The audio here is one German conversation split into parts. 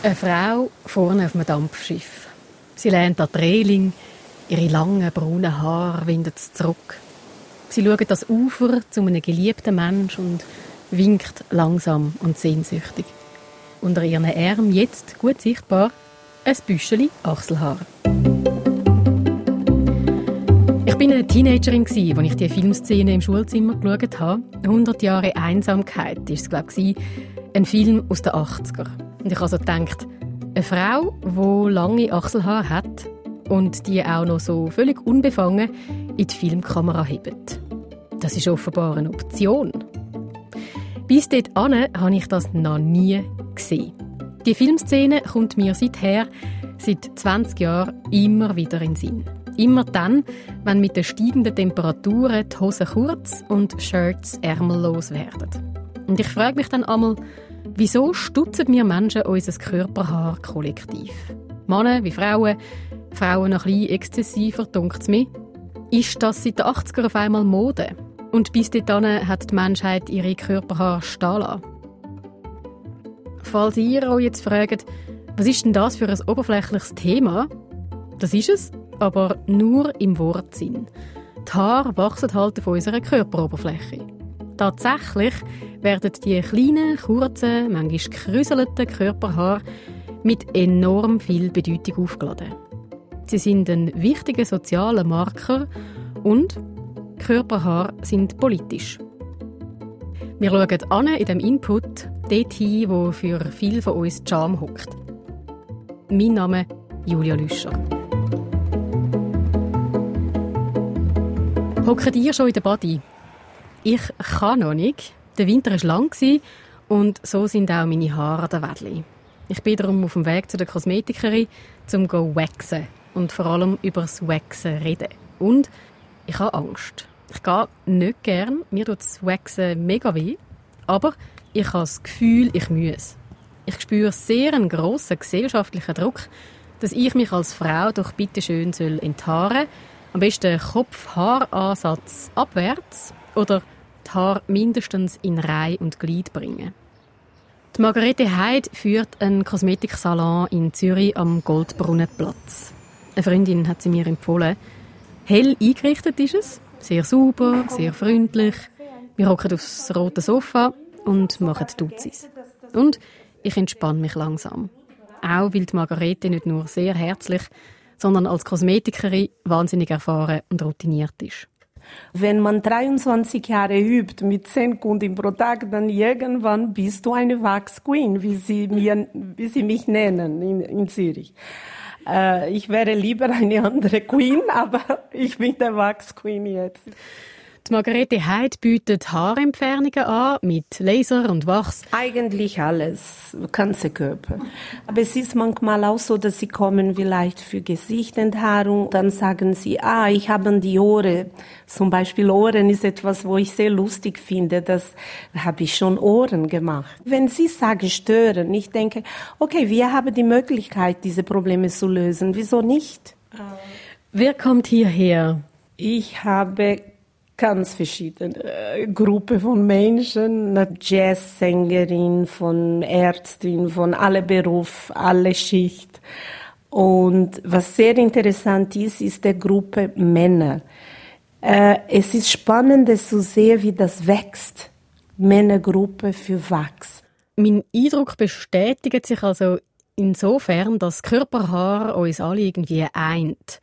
Eine Frau vorne auf einem Dampfschiff. Sie lehnt an die Reling, ihre langen braunen Haare winden zurück. Sie schaut das Ufer zu einem geliebten Mensch und winkt langsam und sehnsüchtig. Unter ihren Armen jetzt gut sichtbar ein Büscheli Achselhaar. Ich bin eine Teenagerin als ich die Filmszene im Schulzimmer geschaut habe. 100 Jahre Einsamkeit war es, glaube ich, ein Film aus den 80er. Und ich habe also gedacht, eine Frau, die lange Achselhaare hat und die auch noch so völlig unbefangen in die Filmkamera hebt. Das ist offenbar eine Option. Bis dort habe ich das noch nie gesehen. Die Filmszene kommt mir seither, seit 20 Jahren, immer wieder in den Sinn. Immer dann, wenn mit den steigenden Temperaturen die Hosen kurz und Shirts ärmellos werden. Und ich frage mich dann einmal, wieso stutzen wir Menschen unser Körperhaar kollektiv? Männer wie Frauen, Frauen noch ein bisschen exzessiver, dunkt es mir. Ist das seit den 80er auf einmal Mode? Und bis dahin hat die Menschheit ihre Körperhaare stehen lassen. Falls ihr euch jetzt fragt, was ist denn das für ein oberflächliches Thema? Das ist es, aber nur im Wortsinn. Die Haare wachsen halt auf unserer Körperoberfläche. Tatsächlich werden die kleinen, kurzen, manchmal gekräuselten Körperhaare mit enorm viel Bedeutung aufgeladen. Sie sind ein wichtiger sozialer Marker und Körperhaare sind politisch. Wir schauen an in dem Input dorthin, wo für viele von uns Charme hockt. Mein Name ist Julia Lüscher. Hockt ihr schon in der Body? Ich kann noch nicht. Der Winter war lang und so sind auch meine Haare an der Wädli. Ich bin darum auf dem Weg zu der Kosmetikerin, um zu waxen und vor allem über das Waxen reden. Und ich habe Angst. Ich gehe nicht gern. Mir tut das Waxen mega weh. Aber ich habe das Gefühl, ich muss. Ich spüre sehr einen grossen gesellschaftlichen Druck, dass ich mich als Frau doch bitte schön soll enthaaren Am besten Kopf-Haaransatz abwärts oder die Haare mindestens in Reihe und Glied bringen. Die Margarete Heid führt einen Kosmetiksalon in Zürich am Goldbrunnenplatz. Eine Freundin hat sie mir empfohlen. Hell eingerichtet ist es, sehr sauber, sehr freundlich. Wir hocken aufs rote Sofa und machen Duzis. Und ich entspanne mich langsam. Auch weil die Margarete nicht nur sehr herzlich, sondern als Kosmetikerin wahnsinnig erfahren und routiniert ist. Wenn man 23 Jahre übt mit 10 Kunden pro Tag, dann irgendwann bist du eine Wax Queen, wie sie, mir, wie sie mich nennen in, in Zürich. Äh, ich wäre lieber eine andere Queen, aber ich bin der Wax Queen jetzt. Die Margarete Heid bietet Haarentfernungen an mit Laser und Wachs. Eigentlich alles, ganze Körper. Aber es ist manchmal auch so, dass sie kommen vielleicht für Gesichtenthaarung. Dann sagen sie, ah, ich habe die Ohren. Zum Beispiel Ohren ist etwas, wo ich sehr lustig finde. Das habe ich schon Ohren gemacht. Wenn sie sagen stören, ich denke, okay, wir haben die Möglichkeit, diese Probleme zu lösen. Wieso nicht? Wer kommt hierher? Ich habe ganz verschiedene äh, Gruppe von Menschen, Jazzsängerin, von Ärztin, von alle Beruf, alle Schicht. Und was sehr interessant ist, ist die Gruppe Männer. Äh, es ist spannend zu sehen, wie das wächst. Männergruppe für Wachs. Mein Eindruck bestätigt sich also insofern, dass Körperhaar uns alle irgendwie eint.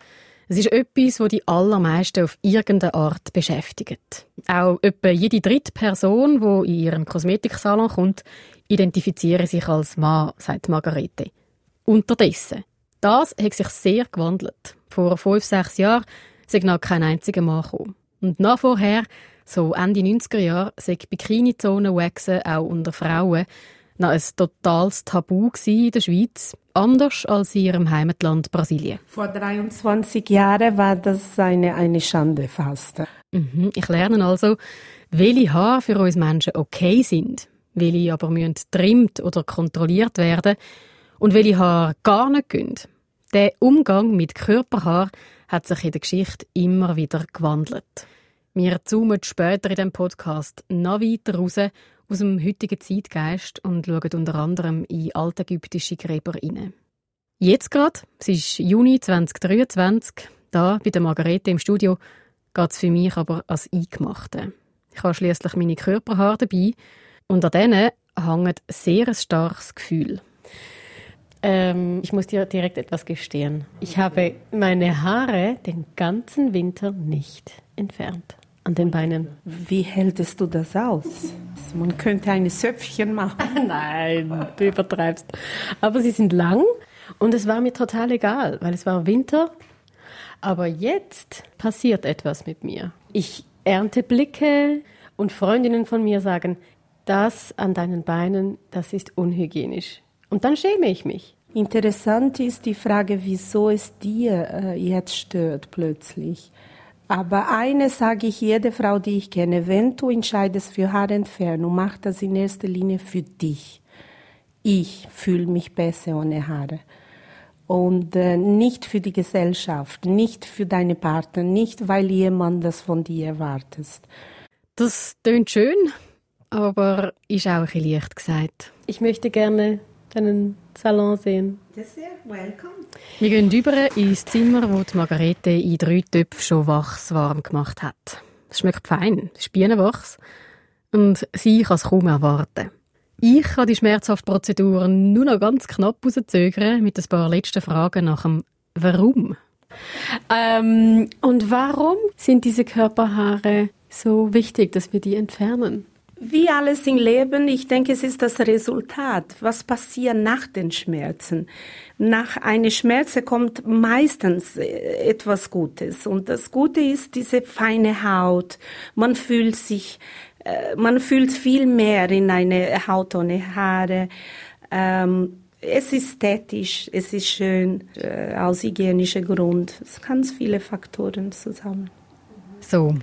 Es ist etwas, das die allermeisten auf irgendeine Art beschäftigt. Auch etwa jede dritte Person, die in ihrem Kosmetiksalon kommt, identifiziert sich als Mann, sagt Margarete. Unterdessen. Das hat sich sehr gewandelt. Vor fünf, sechs Jahren sei noch kein einziger Mann gekommen. Und nach vorher, so Ende 90er Jahre, sei Bikini-Zonen-Waxen auch unter Frauen noch ein totales Tabu in der Schweiz, anders als in ihrem Heimatland Brasilien. Vor 23 Jahren war das eine, eine Schande fast. Mhm. Ich lerne also, welche Haare für uns Menschen okay sind, welche aber müssen trimmt oder kontrolliert werden und welche Haare gar nicht gehen. Der Umgang mit Körperhaar hat sich in der Geschichte immer wieder gewandelt. Wir zoomen später in dem Podcast noch weiter raus aus dem heutigen Zeitgeist und schauen unter anderem in altägyptische Gräber hinein. Jetzt gerade, es ist Juni 2023, da bei der Margarete im Studio, geht es für mich aber als Eingemachte. Ich habe schließlich meine Körperhaare dabei und an denen hängt sehr ein starkes Gefühl. Ähm, ich muss dir direkt etwas gestehen. Ich habe meine Haare den ganzen Winter nicht entfernt. An den Beinen. Wie hältst du das aus? Man könnte ein Söpfchen machen. Nein, du übertreibst. Aber sie sind lang und es war mir total egal, weil es war Winter. Aber jetzt passiert etwas mit mir. Ich ernte Blicke und Freundinnen von mir sagen, das an deinen Beinen, das ist unhygienisch. Und dann schäme ich mich. Interessant ist die Frage, wieso es dir äh, jetzt stört plötzlich. Aber eines sage ich jede Frau, die ich kenne, wenn du entscheidest für Haarentfernung, mach das in erster Linie für dich. Ich fühle mich besser ohne Haare. Und äh, nicht für die Gesellschaft, nicht für deine Partner, nicht weil jemand das von dir erwartet. Das tönt schön, aber ist auch ein bisschen leicht gesagt. Ich möchte gerne deinen Salon sehen. Wir gehen über ins Zimmer, wo die Margarete in drei Töpfen schon wachswarm gemacht hat. Es schmeckt fein, es ist Bienenwachs. Und sie kann es kaum erwarten. Ich kann die schmerzhafte Prozedur nur noch ganz knapp rauszögern mit ein paar letzten Fragen nach dem Warum. Ähm, und warum sind diese Körperhaare so wichtig, dass wir die entfernen? Wie alles im Leben, ich denke, es ist das Resultat. Was passiert nach den Schmerzen? Nach einer Schmerze kommt meistens äh, etwas Gutes. Und das Gute ist diese feine Haut. Man fühlt sich, äh, man fühlt viel mehr in eine Haut ohne Haare. Ähm, es ist ästhetisch, es ist schön, äh, aus hygienischem Grund. Es ganz viele Faktoren zusammen. So,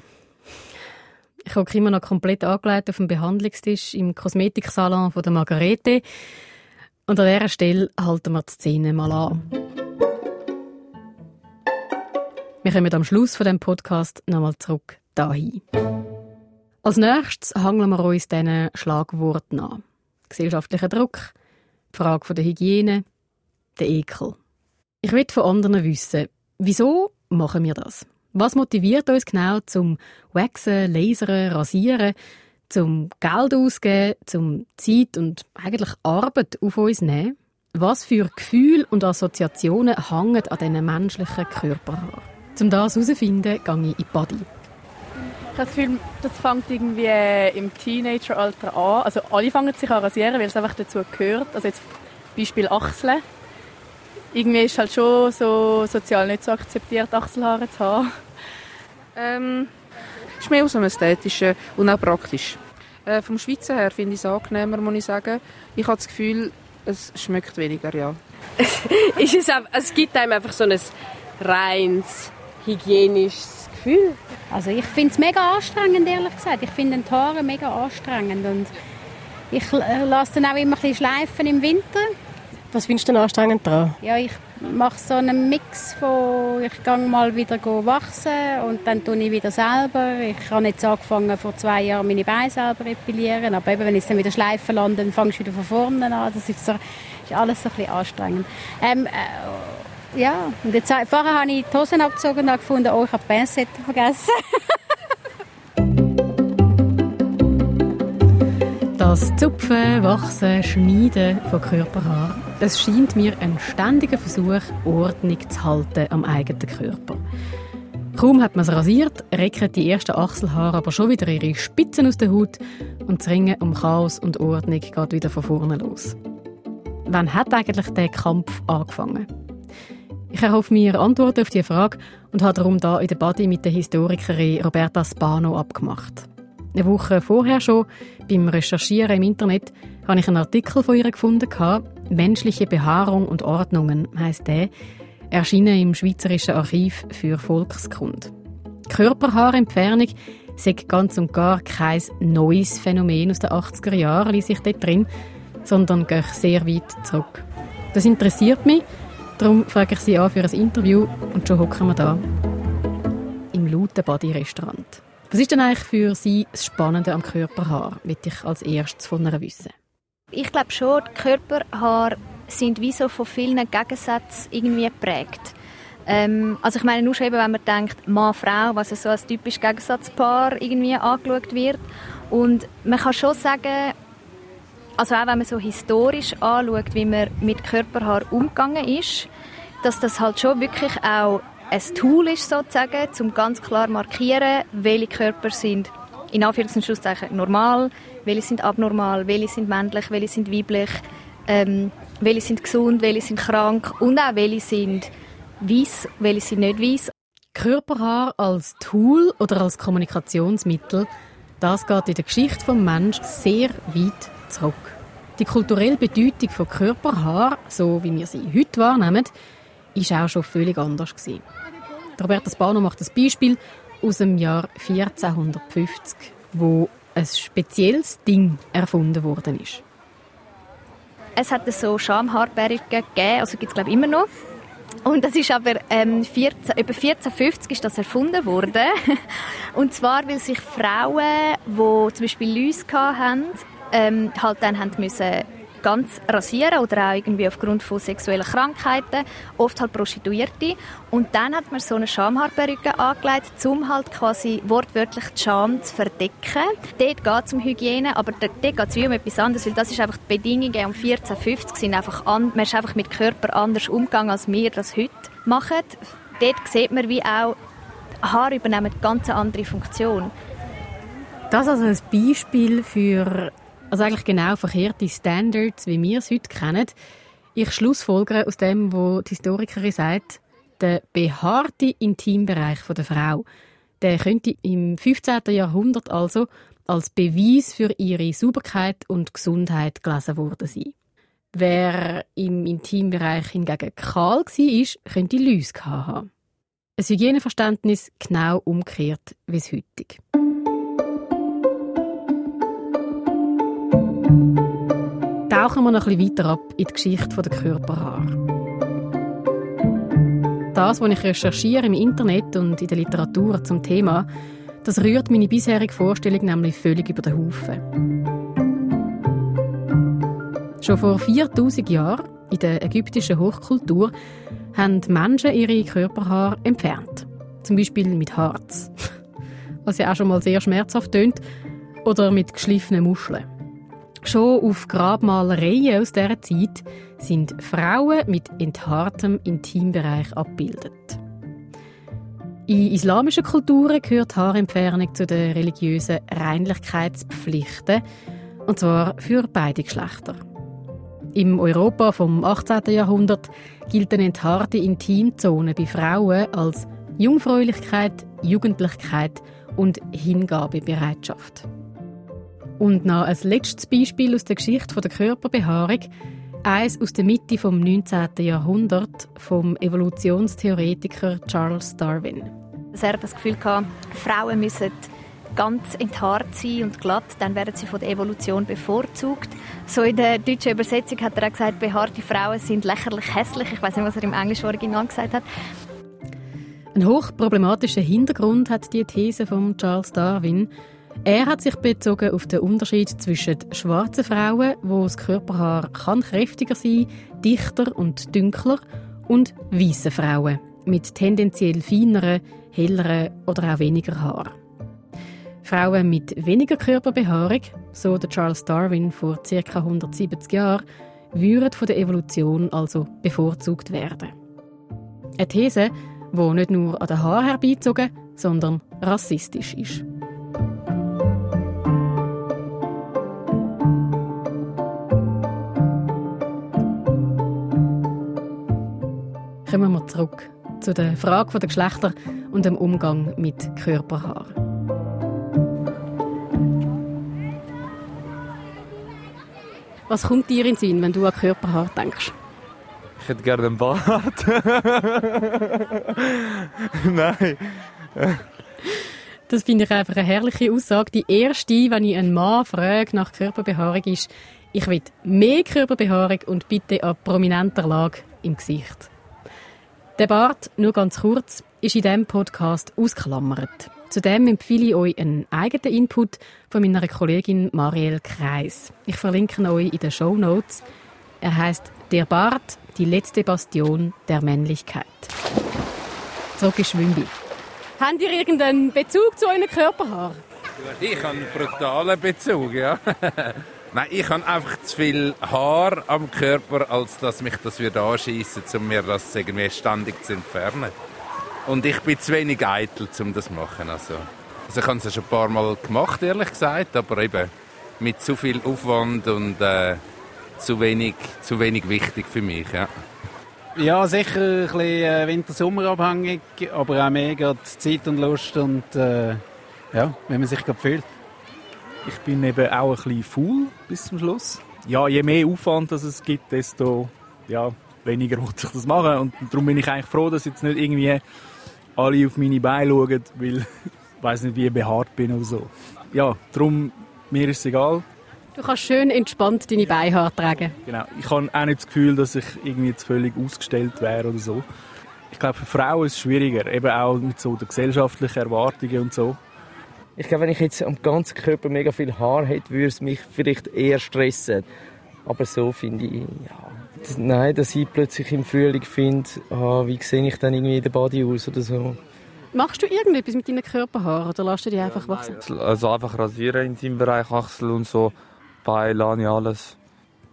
ich habe immer noch komplett angelegt auf dem Behandlungstisch im Kosmetiksalon von der Margarete. Und an dieser Stelle halten wir die Szene mal an. Wir kommen am Schluss von dem Podcast nochmal zurück dahin. Als nächstes hangeln wir uns diesen Schlagworten an. Gesellschaftlicher Druck, die Frage der Hygiene, der Ekel. Ich will von anderen wissen, wieso machen wir das? Was motiviert uns genau zum Waxen, Lasern, Rasieren, zum Geld ausgeben, zum Zeit und eigentlich Arbeit auf uns nehmen? Was für Gefühle und Assoziationen hängen an diesen menschlichen Körperhaaren? Um das herauszufinden, gehe ich in die Body. Ich habe das Gefühl, das fängt irgendwie im Teenageralter an. Also alle fangen sich an rasieren, weil es einfach dazu gehört. Also jetzt Beispiel Achseln irgendwie ist halt schon so sozial nicht so akzeptiert, Achselhaare zu haben. Ähm, ist mehr aus dem Ästhetischen und auch praktisch. Äh, vom Schweizer her finde ich es angenehmer, muss ich sagen. Ich habe das Gefühl, es schmeckt weniger, ja. ist es, auch, es gibt einem einfach so ein reines, hygienisches Gefühl. Also ich finde es mega anstrengend, ehrlich gesagt. Ich finde die Haare mega anstrengend und ich lasse dann auch immer ein bisschen schleifen im Winter was findest du denn anstrengend daran? Ja, ich mache so einen Mix von, ich gehe mal wieder wachsen und dann tue ich wieder selber. Ich habe jetzt angefangen, vor zwei Jahren meine Beine selber epilieren, aber eben, wenn ich dann wieder schleifen lasse, dann fange ich wieder von vorne an. Das ist, so, ist alles so ein bisschen anstrengend. Ähm, äh, ja, und jetzt, vorher habe ich die Hosen abgezogen und gefunden, oh, ich habe die Pinzette vergessen. Das Zupfen, Wachsen, Schneiden von Körperhaaren, das scheint mir ein ständiger Versuch, Ordnung zu halten am eigenen Körper. Kaum hat man es rasiert, recken die ersten Achselhaare aber schon wieder ihre Spitzen aus der Haut und das Ringen um Chaos und Ordnung geht wieder von vorne los. Wann hat eigentlich der Kampf angefangen? Ich erhoffe mir Antworten auf diese Frage und habe darum da in der Body mit der Historikerin Roberta Spano abgemacht. Eine Woche vorher schon, beim Recherchieren im Internet, habe ich einen Artikel von ihr gefunden. Menschliche Behaarung und Ordnungen heisst der, erschienen im Schweizerischen Archiv für Volkskunde. Körperhaarentfernung sei ganz und gar kein neues Phänomen aus den 80er Jahren, ließ sich dort drin, sondern geht sehr weit zurück. Das interessiert mich, darum frage ich Sie an für ein Interview und schon hocken wir da im lauten Body-Restaurant. Was ist denn eigentlich für Sie das Spannende am Körperhaar, will ich als erstes von einer wissen? Ich glaube schon, die Körperhaare sind wie so von vielen Gegensätzen irgendwie geprägt. Ähm, also ich meine nur schon eben, wenn man denkt, Mann, Frau, was so als typisch Gegensatzpaar irgendwie angeschaut wird. Und man kann schon sagen, also auch wenn man so historisch anschaut, wie man mit Körperhaar umgegangen ist, dass das halt schon wirklich auch ein Tool ist sozusagen, um ganz klar markieren, welche Körper sind in Anführungs- und normal, welche sind abnormal, welche sind männlich, welche sind weiblich, ähm, welche sind gesund, welche sind krank? Und auch welche sind weiß, welche sind nicht weiß. Körperhaar als Tool oder als Kommunikationsmittel, das geht in der Geschichte des Menschen sehr weit zurück. Die kulturelle Bedeutung von Körperhaar, so wie wir sie heute wahrnehmen, ist auch schon völlig anders. Roberta Spano macht das Beispiel aus dem Jahr 1450, wo ein spezielles Ding erfunden worden ist. Es hat so Schamhaarperücken gegeben, also gibt es glaube ich immer noch. Und das ist aber ähm, 14, über 1450 ist das erfunden worden. Und zwar, weil sich Frauen, die zum Beispiel Läuse hatten, ähm, halt dann haben müssen ganz rasieren oder auch irgendwie aufgrund von sexuellen Krankheiten, oft halt Prostituierte. Und dann hat man so eine Schamhaarperücke angelegt, um halt quasi wortwörtlich die Scham zu verdecken. Dort geht es um Hygiene, aber dort geht es um etwas anderes, weil das ist einfach die Bedingungen um 1450 sind einfach an, man ist einfach mit Körper anders umgegangen, als wir das heute machen. Dort sieht man wie auch, Haare übernehmen ganz andere Funktion. Das also ein Beispiel für also eigentlich genau verkehrte Standards, wie wir es heute kennen. Ich schlussfolgere aus dem, was die Historikerin sagt, der behaarte Intimbereich der Frau, der könnte im 15. Jahrhundert also als Beweis für ihre Sauberkeit und Gesundheit gelesen worden sein. Wer im Intimbereich hingegen kahl war, könnte Läuse haben. Ein Hygieneverständnis genau umgekehrt wie es heutige. Tauchen wir noch ein bisschen weiter ab in die Geschichte der Körperhaare. Das, was ich recherchiere im Internet und in der Literatur zum Thema, das rührt meine bisherige Vorstellung nämlich völlig über den Haufen. Schon vor 4000 Jahren, in der ägyptischen Hochkultur, haben Menschen ihre Körperhaare entfernt. Zum Beispiel mit Harz. Was ja auch schon mal sehr schmerzhaft tönt. Oder mit geschliffenen Muscheln. Schon auf Grabmalereien aus dieser Zeit sind Frauen mit enthaartem Intimbereich abgebildet. In islamischen Kulturen gehört Haarentfernung zu den religiösen Reinlichkeitspflichten, und zwar für beide Geschlechter. Im Europa vom 18. Jahrhundert gilt eine enthaarte Intimzone bei Frauen als Jungfräulichkeit, Jugendlichkeit und Hingabebereitschaft. Und noch ein letztes Beispiel aus der Geschichte der Körperbehaarung. Eins aus der Mitte des 19. Jahrhunderts vom Evolutionstheoretiker Charles Darwin. Er hat das Gefühl gehabt, Frauen müssen ganz enthaart sein und glatt, dann werden sie von der Evolution bevorzugt. So in der deutschen Übersetzung hat er auch gesagt, behaarte Frauen sind lächerlich hässlich. Ich weiß nicht, was er im englischen Original gesagt hat. Ein hochproblematischer Hintergrund hat die These von Charles Darwin. Er hat sich bezogen auf den Unterschied zwischen schwarzen Frauen, wo das Körperhaar kann kräftiger sein, dichter und dünkler, und weißen Frauen mit tendenziell feineren, helleren oder auch weniger Haar. Frauen mit weniger Körperbehaarung, so der Charles Darwin vor ca. 170 Jahren, würden von der Evolution also bevorzugt werden. Eine These, die nicht nur an den Haaren herbeizogen, sondern rassistisch ist. Kommen wir zurück zu der Frage der Geschlechter und dem Umgang mit Körperhaar. Was kommt dir in den Sinn, wenn du an Körperhaar denkst? Ich hätte gerne einen Bart. Nein. Das finde ich einfach eine herrliche Aussage. Die erste, wenn ich einen Mann frage nach Körperbehaarung, ist, ich will mehr Körperbehaarung und bitte an prominenter Lage im Gesicht. Der Bart, nur ganz kurz, ist in diesem Podcast ausklammert. Zudem empfehle ich euch einen eigenen Input von meiner Kollegin Marielle Kreis. Ich verlinke ihn euch in den Show Notes. Er heißt Der Bart, die letzte Bastion der Männlichkeit. Zurück ist Schwimbi. Habt ihr irgendeinen Bezug zu euren Körperhaaren? Ich habe einen brutalen Bezug, ja. Nein, ich habe einfach zu viel Haar am Körper, als dass mich das würde anschiessen, um mir das irgendwie ständig zu entfernen. Und ich bin zu wenig eitel, um das zu machen. Also, also ich habe es ja schon ein paar Mal gemacht, ehrlich gesagt, aber eben mit zu viel Aufwand und äh, zu, wenig, zu wenig wichtig für mich. Ja. Ja, sicher ein bisschen äh, Winter-Sommer abhängig, aber auch mega Zeit und Lust und äh, ja, wenn man sich gerade fühlt. Ich bin eben auch ein bisschen faul bis zum Schluss. Ja, je mehr Aufwand das es gibt, desto ja, weniger muss ich das machen. Und darum bin ich eigentlich froh, dass jetzt nicht irgendwie alle auf meine Beine schauen, weil ich weiß nicht, wie ich behaart bin oder so. Ja, darum, mir ist es egal. Du kannst schön entspannt deine Beinhaare tragen. Genau. Ich habe auch nicht das Gefühl, dass ich irgendwie jetzt völlig ausgestellt wäre oder so. Ich glaube, für Frauen ist es schwieriger, eben auch mit so den gesellschaftlichen Erwartungen und so. Ich glaube, wenn ich jetzt am ganzen Körper mega viel Haar hätte, würde es mich vielleicht eher stressen. Aber so finde ich, ja, das, nein, dass ich plötzlich im Frühling finde, ah, wie sehe ich dann irgendwie in der Body aus oder so. Machst du irgendetwas mit deinen Körperhaaren oder lässt du die einfach wachsen? Also einfach rasieren in seinem Bereich, Achsel und so, Beine, Lani, alles.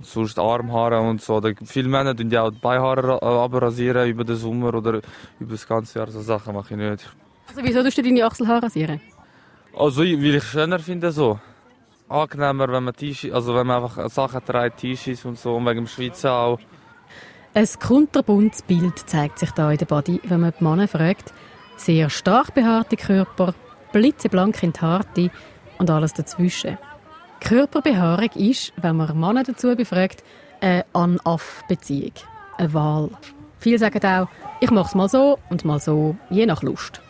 Sonst Armhaare und so. Viele Männer tun ja auch die Beinhaare abrasieren über den Sommer oder über das ganze Jahr. So Sachen mache ich nicht. Also wieso tust du deine Achselhaare rasieren? Also, weil ich schöner finde so. Angenehmer, wenn man also wenn man einfach Sachen trägt, T-Shirts und so, und wegen dem Schweizer auch. Ein kunterbuntes Bild zeigt sich da in der Body, wenn man die Männer fragt. Sehr stark behaarte Körper, blitzeblank in die Harte und alles dazwischen. Körperbehaarung ist, wenn man Männer dazu befragt, eine An-Aff-Beziehung, eine Wahl. Viele sagen auch, ich mache es mal so und mal so, je nach Lust.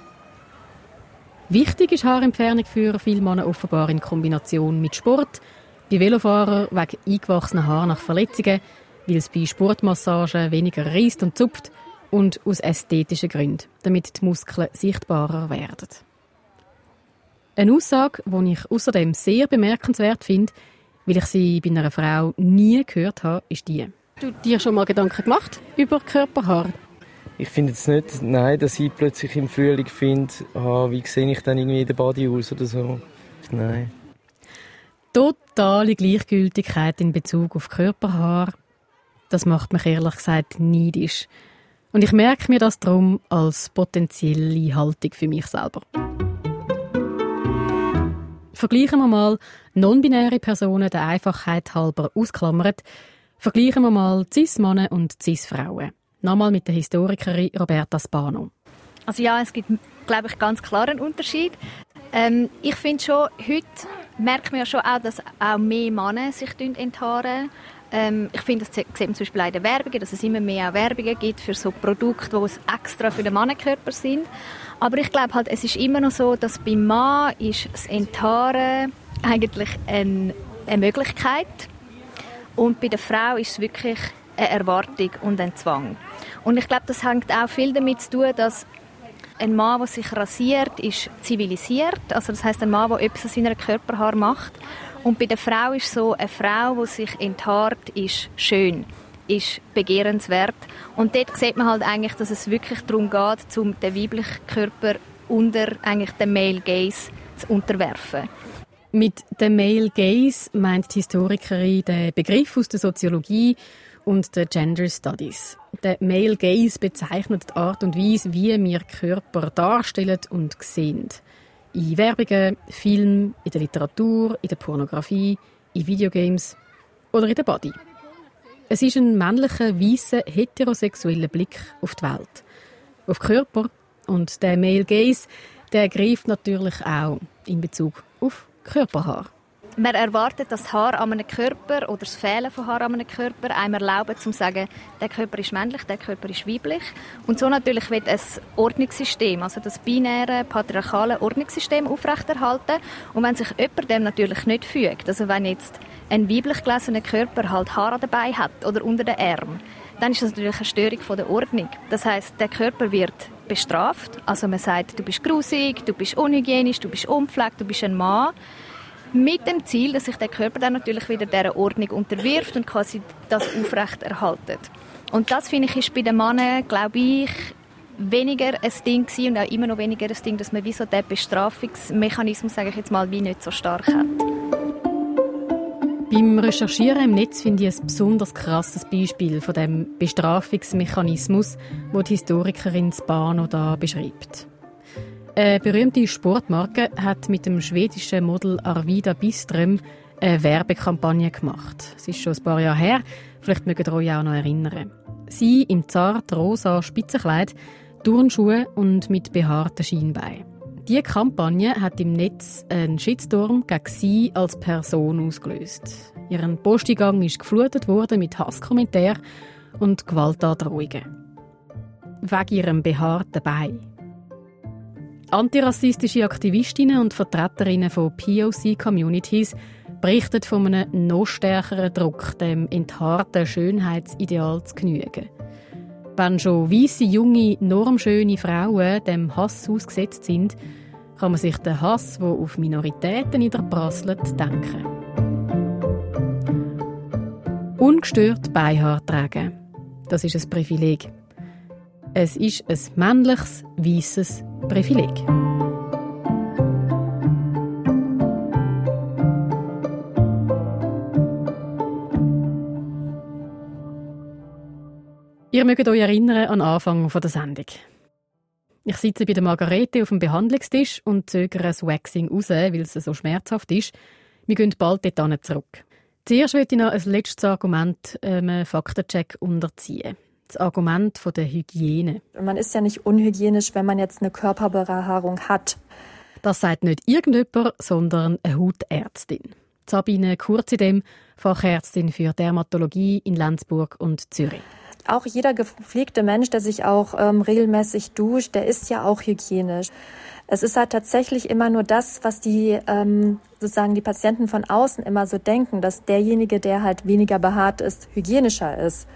Wichtig ist Haarentfernung für viele Männer offenbar in Kombination mit Sport. Bei Velofahrern wegen eingewachsener Haare nach Verletzungen, weil es bei Sportmassagen weniger reißt und zupft und aus ästhetischen Gründen, damit die Muskeln sichtbarer werden. Eine Aussage, die ich außerdem sehr bemerkenswert finde, weil ich sie bei einer Frau nie gehört habe, ist die. Du dir schon mal Gedanken gemacht über Körperhaar? Ich finde jetzt nicht, nein, dass ich plötzlich im Frühling finde, ah, wie sehe ich dann irgendwie in der Body aus oder so. Nein. Totale Gleichgültigkeit in Bezug auf Körperhaar, das macht mich ehrlich gesagt neidisch. Und ich merke mir das darum als potenzielle Haltung für mich selber. Vergleichen wir mal non-binäre Personen der Einfachheit halber ausklammert. Vergleichen wir mal Cis-Männer und Cis-Frauen. Nochmal mit der Historikerin Roberta Spano. Also ja, es gibt, glaube ich, ganz klar einen Unterschied. Ähm, ich finde schon, heute merkt man ja schon auch, dass auch mehr Männer sich enthaaren. Ähm, ich finde, das sieht man zum Beispiel in den Werbungen, dass es immer mehr auch Werbungen gibt für so Produkte, die extra für den Mannenkörper sind. Aber ich glaube halt, es ist immer noch so, dass beim Mann ist das Enthaaren eigentlich eine, eine Möglichkeit und bei der Frau ist es wirklich eine Erwartung und ein Zwang. Und ich glaube, das hängt auch viel damit zu tun, dass ein Mann, der sich rasiert, ist zivilisiert. Also das heißt, ein Mann, der etwas an seiner Körperhaar macht. Und bei der Frau ist so, eine Frau, die sich enthaart, ist schön, ist begehrenswert. Und dort sieht man halt eigentlich, dass es wirklich darum geht, um den weiblichen Körper unter eigentlich den Male Gaze zu unterwerfen. Mit dem Male Gaze meint die Historikerin den Begriff aus der Soziologie, und der Gender Studies. Der Male Gaze bezeichnet die Art und Weise, wie wir Körper darstellen und sehen. In Werbungen, Filmen, in der Literatur, in der Pornografie, in Videogames oder in der Body. Es ist ein männlicher, weißer, heterosexueller Blick auf die Welt, auf Körper und der Male Gaze, der greift natürlich auch in Bezug auf Körperhaar. Man erwartet, dass Haar an einem Körper oder das Fehlen von Haar an einem Körper einem erlauben, zu sagen, der Körper ist männlich, der Körper ist weiblich. Und so natürlich wird ein Ordnungssystem, also das binäre, patriarchale Ordnungssystem aufrechterhalten. Und wenn sich jemand dem natürlich nicht fügt, also wenn jetzt ein weiblich gelesener Körper halt Haar dabei hat oder unter den Arm, dann ist das natürlich eine Störung von der Ordnung. Das heißt, der Körper wird bestraft. Also man sagt, du bist grusig, du bist unhygienisch, du bist unpflegt, du bist ein Mann. Mit dem Ziel, dass sich der Körper dann natürlich wieder dieser Ordnung unterwirft und quasi das aufrecht erhaltet. Und das finde ich ist bei den Männern, glaube ich, weniger ein Ding gewesen und auch immer noch weniger ein Ding, dass man wie so den Bestrafungsmechanismus, sage ich jetzt mal, wie nicht so stark hat. Beim Recherchieren im Netz finde ich ein besonders krasses Beispiel von dem Bestrafungsmechanismus, wo die Historikerin Spano da beschreibt. Eine berühmte Sportmarke hat mit dem schwedischen Model Arvida Biström eine Werbekampagne gemacht. Es ist schon ein paar Jahre her, vielleicht mögt ihr euch auch noch erinnern. Sie im zart rosa Spitzenkleid Turnschuhe und mit behaarten Schienbeinen. Diese Kampagne hat im Netz einen Shitstorm gegen sie als Person ausgelöst. Ihren Posteingang ist geflutet worden mit Hasskommentaren und Gewaltandrohungen. Wegen ihrem behaarten Bein. Antirassistische Aktivistinnen und Vertreterinnen von POC-Communities berichten von einem noch stärkeren Druck, dem enthaarten Schönheitsideal zu genügen. Wenn schon weiße, junge, normschöne Frauen dem Hass ausgesetzt sind, kann man sich den Hass, der auf Minoritäten niederprasselt, denken. Ungestört Beihaar tragen. Das ist ein Privileg. Es ist ein männliches, weißes Privileg. Ihr mögt euch erinnern an den Anfang der Sendung. Ich sitze bei der Margarete auf dem Behandlungstisch und zögere das Waxing raus, weil es so schmerzhaft ist. Wir gehen bald dort zurück. Zuerst möchte ich noch ein letztes Argument einem ähm, Faktencheck unterziehen. Das Argument der Hygiene. Man ist ja nicht unhygienisch, wenn man jetzt eine Körperbehaarung hat. Das sagt nicht irgendjemand, sondern eine Hautärztin. Sabine Kurzidem, Fachärztin für Dermatologie in Lenzburg und Zürich auch jeder gepflegte Mensch, der sich auch ähm, regelmäßig duscht, der ist ja auch hygienisch. Es ist halt tatsächlich immer nur das, was die ähm, sozusagen die Patienten von außen immer so denken, dass derjenige, der halt weniger behaart ist, hygienischer ist.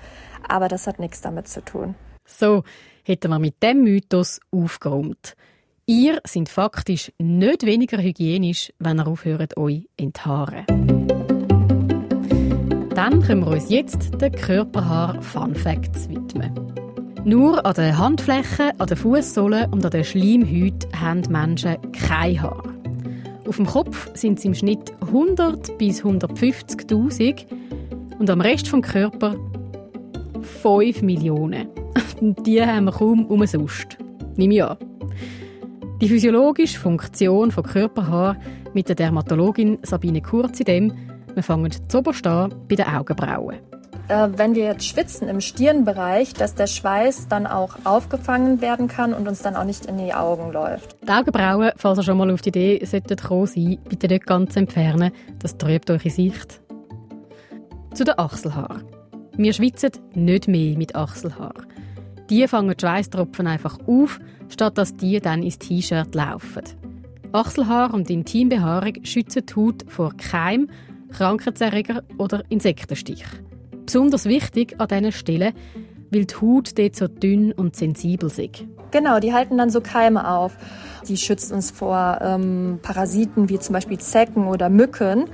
Aber das hat nichts damit zu tun. So hätten wir mit dem Mythos aufgeräumt. Ihr sind faktisch nicht weniger hygienisch, wenn ihr aufhört, euch enthaaren. Dann können wir uns jetzt den Körperhaar Fun Facts widmen. Nur an den Handflächen, an den Fußsohlen und an den Schleimhäuten haben Menschen kein Haar. Auf dem Kopf sind es im Schnitt 100 bis 150.000 und am Rest vom Körper 5 Millionen. Und die haben wir kaum umsonst. Nimm ich an. Die physiologische Funktion von Körperhaar mit der Dermatologin Sabine Kurz in dem wir fangen zuoberst an bei den Augenbrauen. Äh, wenn wir jetzt schwitzen im Stirnbereich, dass der Schweiß dann auch aufgefangen werden kann und uns dann auch nicht in die Augen läuft. Die Augenbrauen, falls ihr schon mal auf die Idee solltet kommen sein, bitte nicht ganz entfernen, das trübt eure Sicht. Zu den Achselhaaren. Wir schwitzen nicht mehr mit Achselhaar. Die fangen die Schweißtropfen einfach auf, statt dass die dann ins T-Shirt laufen. Achselhaar und Intimbehaarung schützen die Haut vor Keim Krankheitserreger oder Insektenstich. Besonders wichtig an diesen Stellen, weil die Haut dort so dünn und sensibel ist. Genau, die halten dann so Keime auf. Die schützen uns vor ähm, Parasiten wie zum Beispiel Zecken oder Mücken.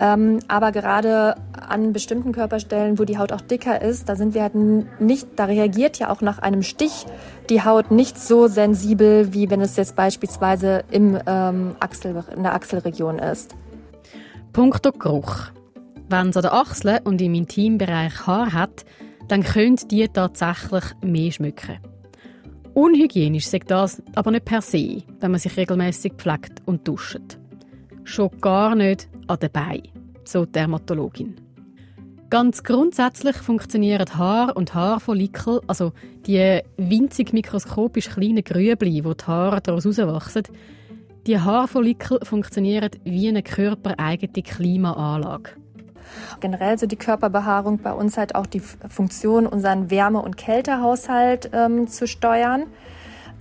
Ähm, aber gerade an bestimmten Körperstellen, wo die Haut auch dicker ist, da sind wir halt nicht, da reagiert ja auch nach einem Stich die Haut nicht so sensibel, wie wenn es jetzt beispielsweise im, ähm, Achsel, in der Achselregion ist. Punkto Geruch. Wenn es an den Achseln und im Intimbereich Haar hat, dann können die tatsächlich mehr schmücken. Unhygienisch sagt das aber nicht per se, wenn man sich regelmäßig pflegt und duscht. Schon gar nicht an den Beinen, so die Dermatologin. Ganz grundsätzlich funktionieren Haar und Haarfollikel, also die winzig mikroskopisch kleinen Grübli, wo die Haare daraus herauswachsen, die Haarfollikel funktionieren wie eine körpereigene Klimaanlage. Generell so die Körperbehaarung bei uns halt auch die Funktion, unseren Wärme- und Kältehaushalt ähm, zu steuern.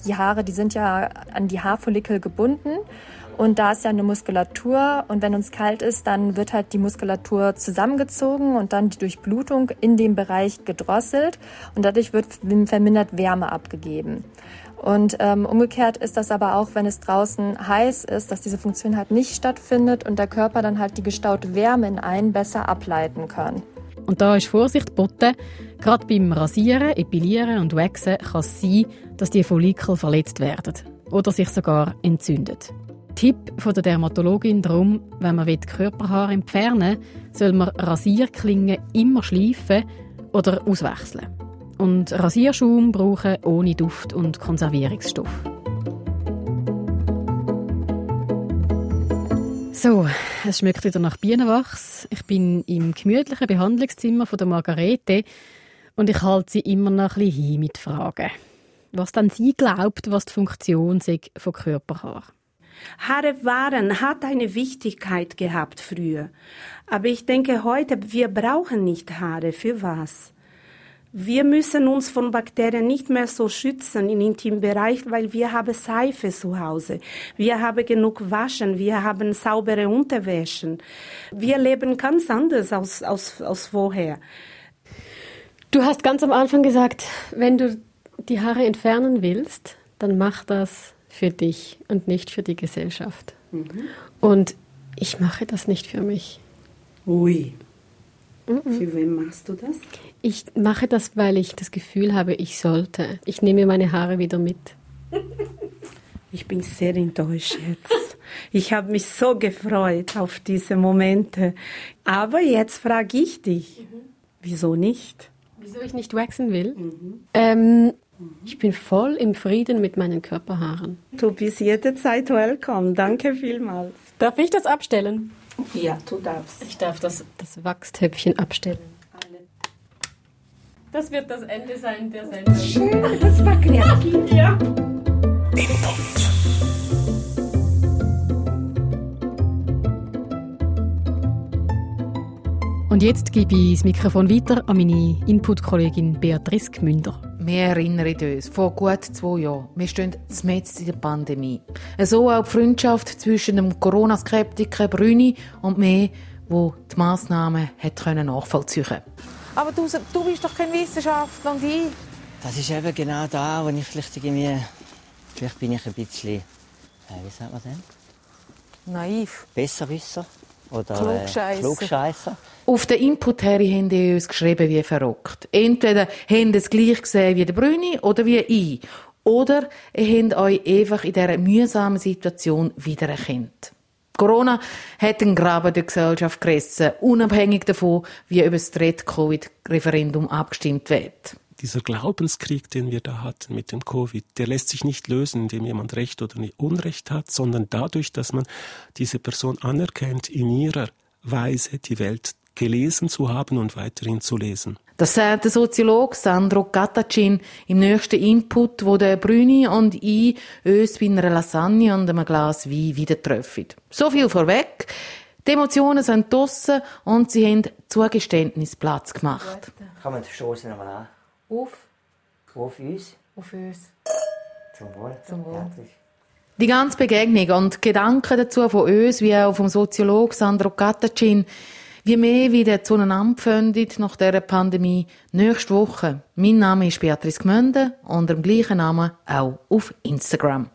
Die Haare, die sind ja an die Haarfollikel gebunden und da ist ja eine Muskulatur und wenn uns kalt ist, dann wird halt die Muskulatur zusammengezogen und dann die Durchblutung in dem Bereich gedrosselt und dadurch wird vermindert Wärme abgegeben. Und ähm, umgekehrt ist das aber auch, wenn es draußen heiß ist, dass diese Funktion halt nicht stattfindet und der Körper dann halt die gestaute Wärme in einen besser ableiten kann. Und da ist Vorsicht geboten. Gerade beim Rasieren, Epilieren und Waxen kann es sein, dass die Follikel verletzt werden oder sich sogar entzünden. Tipp von der Dermatologin darum, wenn man Körperhaare entfernen will, soll man Rasierklingen immer schleifen oder auswechseln. Und Rasierschaum brauchen ohne Duft und Konservierungsstoff. So, es schmeckt wieder nach Bienenwachs. Ich bin im gemütlichen Behandlungszimmer von der Margarete und ich halte sie immer noch ein bisschen hin mit Fragen. Was dann sie glaubt, was die Funktion von Körperhaar. Haare waren, hat eine Wichtigkeit gehabt früher. Aber ich denke heute, wir brauchen nicht Haare. Für was? Wir müssen uns von Bakterien nicht mehr so schützen im Intimbereich, weil wir haben Seife zu Hause. Wir haben genug Waschen. Wir haben saubere Unterwäschen. Wir leben ganz anders als, als, als vorher. Du hast ganz am Anfang gesagt, wenn du die Haare entfernen willst, dann mach das für dich und nicht für die Gesellschaft. Mhm. Und ich mache das nicht für mich. Ui. Mhm. Für wen machst du das? Ich mache das, weil ich das Gefühl habe, ich sollte. Ich nehme meine Haare wieder mit. Ich bin sehr enttäuscht jetzt. Ich habe mich so gefreut auf diese Momente. Aber jetzt frage ich dich, mhm. wieso nicht? Wieso ich nicht wachsen will? Mhm. Ähm, ich bin voll im Frieden mit meinen Körperhaaren. Du bist jederzeit willkommen. Danke vielmals. Darf ich das abstellen? Ja, du darfst. Ich darf das, das Wachstöpfchen abstellen. Das wird das Ende sein der Sendung. Schön, das war kreativ. ja. Und jetzt gebe ich das Mikrofon weiter an meine Input-Kollegin Beatrice Gmünder. Wir erinnern uns, vor gut zwei Jahren, wir stehen mitten in der Pandemie. So auch die Freundschaft zwischen dem Corona-Skeptiker Brüni und mir, wo die Massnahmen hat nachvollziehen konnte. Aber du, du bist doch kein Wissenschaftler und ich. Das ist eben genau da, wo ich vielleicht irgendwie... Vielleicht bin ich ein bisschen... Äh, wie sagt man denn? Naiv. Besserwisser. Oder Klugscheisser. Äh. Auf den Input her haben die uns geschrieben wie verrückt. Entweder haben es gleich gesehen wie der Brüni oder wie ich. Oder ihr habt euch einfach in dieser mühsamen Situation wiedererkannt. Corona hat einen Graben der Gesellschaft gerissen, unabhängig davon, wie über das Red-Covid-Referendum abgestimmt wird. Dieser Glaubenskrieg, den wir da hatten mit dem Covid, der lässt sich nicht lösen, indem jemand Recht oder Unrecht hat, sondern dadurch, dass man diese Person anerkennt, in ihrer Weise die Welt gelesen zu haben und weiterhin zu lesen. Das sagt der Soziologe Sandro Gattacin im nächsten Input, wo der Brüni und ich uns bei einer Lasagne und einem Glas Wein wieder treffen. So viel vorweg. Die Emotionen sind draussen und sie haben Zugeständnis Platz gemacht. Kann man stoßen nochmal an? Auf? Auf uns? Auf uns. Zum Wohl. Zum Wohl. Die ganze Begegnung und Gedanken dazu von uns, wie auch vom Soziologen Sandro Gattacin, wie mehr wieder zueinander finden nach dieser Pandemie nächste Woche. Mein Name ist Beatrice Gmünde und dem gleichen Namen auch auf Instagram.